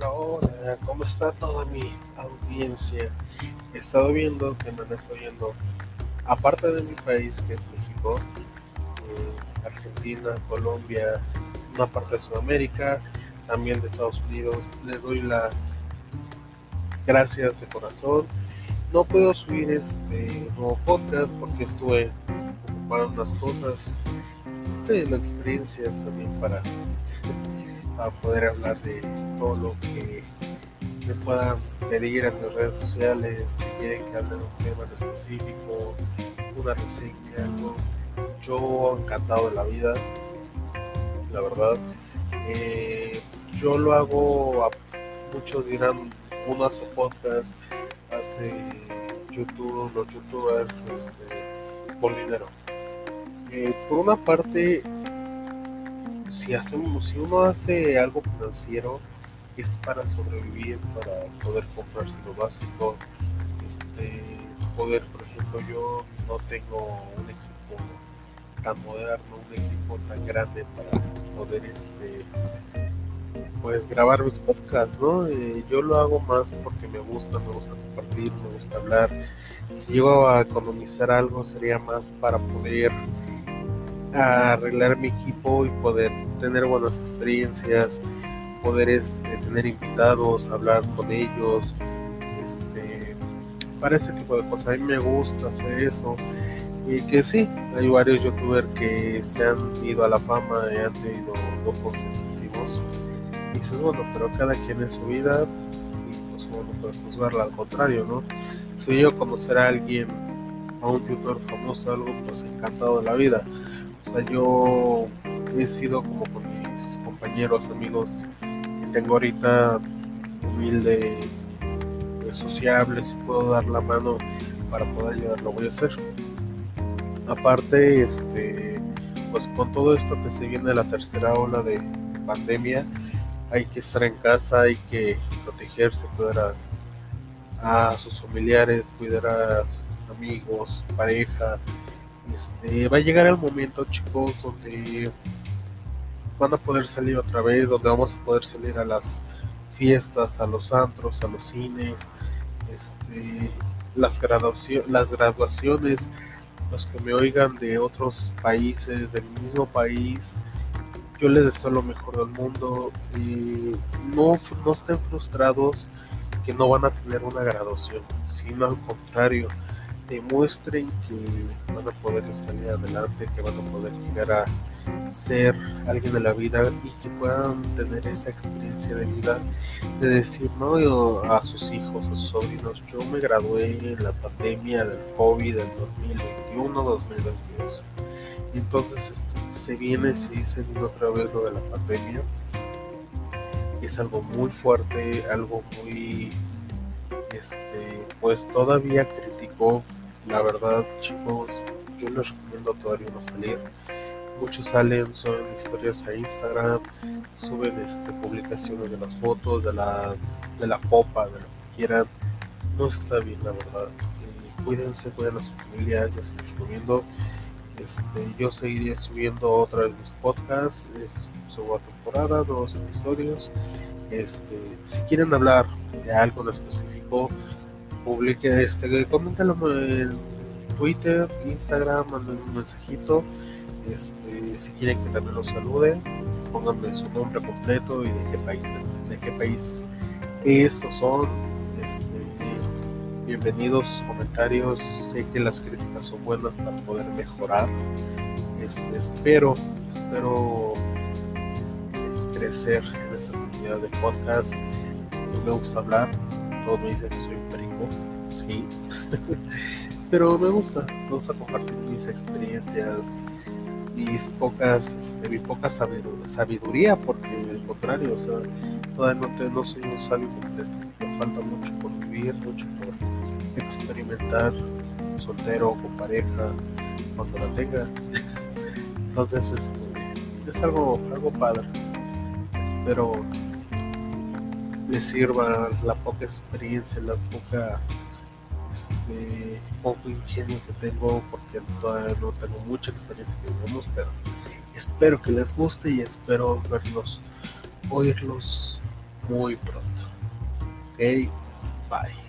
Hola, ¿cómo está toda mi audiencia? He estado viendo que me han estado oyendo, aparte de mi país, que es México, eh, Argentina, Colombia, una parte de Sudamérica, también de Estados Unidos. Les doy las gracias de corazón. No puedo subir este nuevo podcast porque estuve ocupando unas cosas de las experiencias también para a poder hablar de todo lo que me puedan pedir en las redes sociales, si quieren que hable de un tema en específico, una reseña, algo. Yo encantado de la vida, la verdad. Eh, yo lo hago, muchos dirán, uno hace podcast, hace YouTube, los youtubers, este, por dinero. Eh, por una parte, si hacemos, si uno hace algo financiero, es para sobrevivir, para poder comprarse lo básico, este, poder, por ejemplo, yo no tengo un equipo tan moderno, un equipo tan grande para poder, este, pues grabar mis podcasts, ¿no? Eh, yo lo hago más porque me gusta, me gusta compartir, me gusta hablar. Si llego a economizar algo sería más para poder arreglar mi equipo y poder tener buenas experiencias, poder este, tener invitados, hablar con ellos, este, para ese tipo de cosas. A mí me gusta hacer eso. Y que sí, hay varios youtubers que se han ido a la fama y han tenido locos excesivos. Y dices, bueno, pero cada quien en su vida, y pues bueno, puede juzgarla al contrario, ¿no? Si yo conocer a alguien, a un youtuber famoso, algo, pues encantado de la vida o sea, yo he sido como con mis compañeros, amigos tengo ahorita, humilde, sociable, si puedo dar la mano para poder ayudar, lo voy a hacer. Aparte, este, pues con todo esto que se viene la tercera ola de pandemia, hay que estar en casa, hay que protegerse, cuidar a, a sus familiares, cuidar a sus amigos, pareja, este, va a llegar el momento, chicos, donde van a poder salir otra vez, donde vamos a poder salir a las fiestas, a los antros, a los cines, este, las, las graduaciones, los que me oigan de otros países, del mismo país, yo les deseo lo mejor del mundo y no, no estén frustrados que no van a tener una graduación, sino al contrario, demuestren que van a poder salir adelante, que van a poder llegar a ser alguien de la vida y que puedan tener esa experiencia de vida de decir no a sus hijos, a sus sobrinos, yo me gradué en la pandemia del COVID del 2021-2022. Entonces este, se viene, se dice otra vez lo de la pandemia. Es algo muy fuerte, algo muy, este, pues todavía criticó la verdad, chicos, yo les recomiendo todavía no salir. Muchos salen, suben historias a Instagram, suben este, publicaciones de las fotos, de la, de la popa, de lo que quieran. No está bien, la verdad. Eh, cuídense, cuiden a su familia, yo. Este, yo seguiré subiendo otra vez mis podcasts, es segunda temporada, nuevos episodios. Este, si quieren hablar de algo en específico, publique este, coméntalo en Twitter, Instagram, manden un mensajito. Este, si quieren que también los salude, pónganme su nombre completo y de qué país, de qué país es o son. Este, bienvenidos sus comentarios. Sé que las críticas son buenas para poder mejorar. Este, espero, espero este, crecer en esta comunidad de podcast. me gusta hablar, todos me dicen que soy un sí. Pero me gusta, me gusta compartir mis experiencias, mis pocas, este, mi poca sabiduría, porque al contrario, o sea, todavía no, soy un sabio completo, me falta mucho por vivir, mucho por experimentar, soltero, con pareja, cuando la tenga. Entonces, este, es algo, algo padre. Espero le sirva la poca experiencia, la poca este, poco ingenio que tengo porque todavía no tengo mucha experiencia que digamos, pero espero que les guste y espero verlos, oírlos muy pronto. Ok, bye.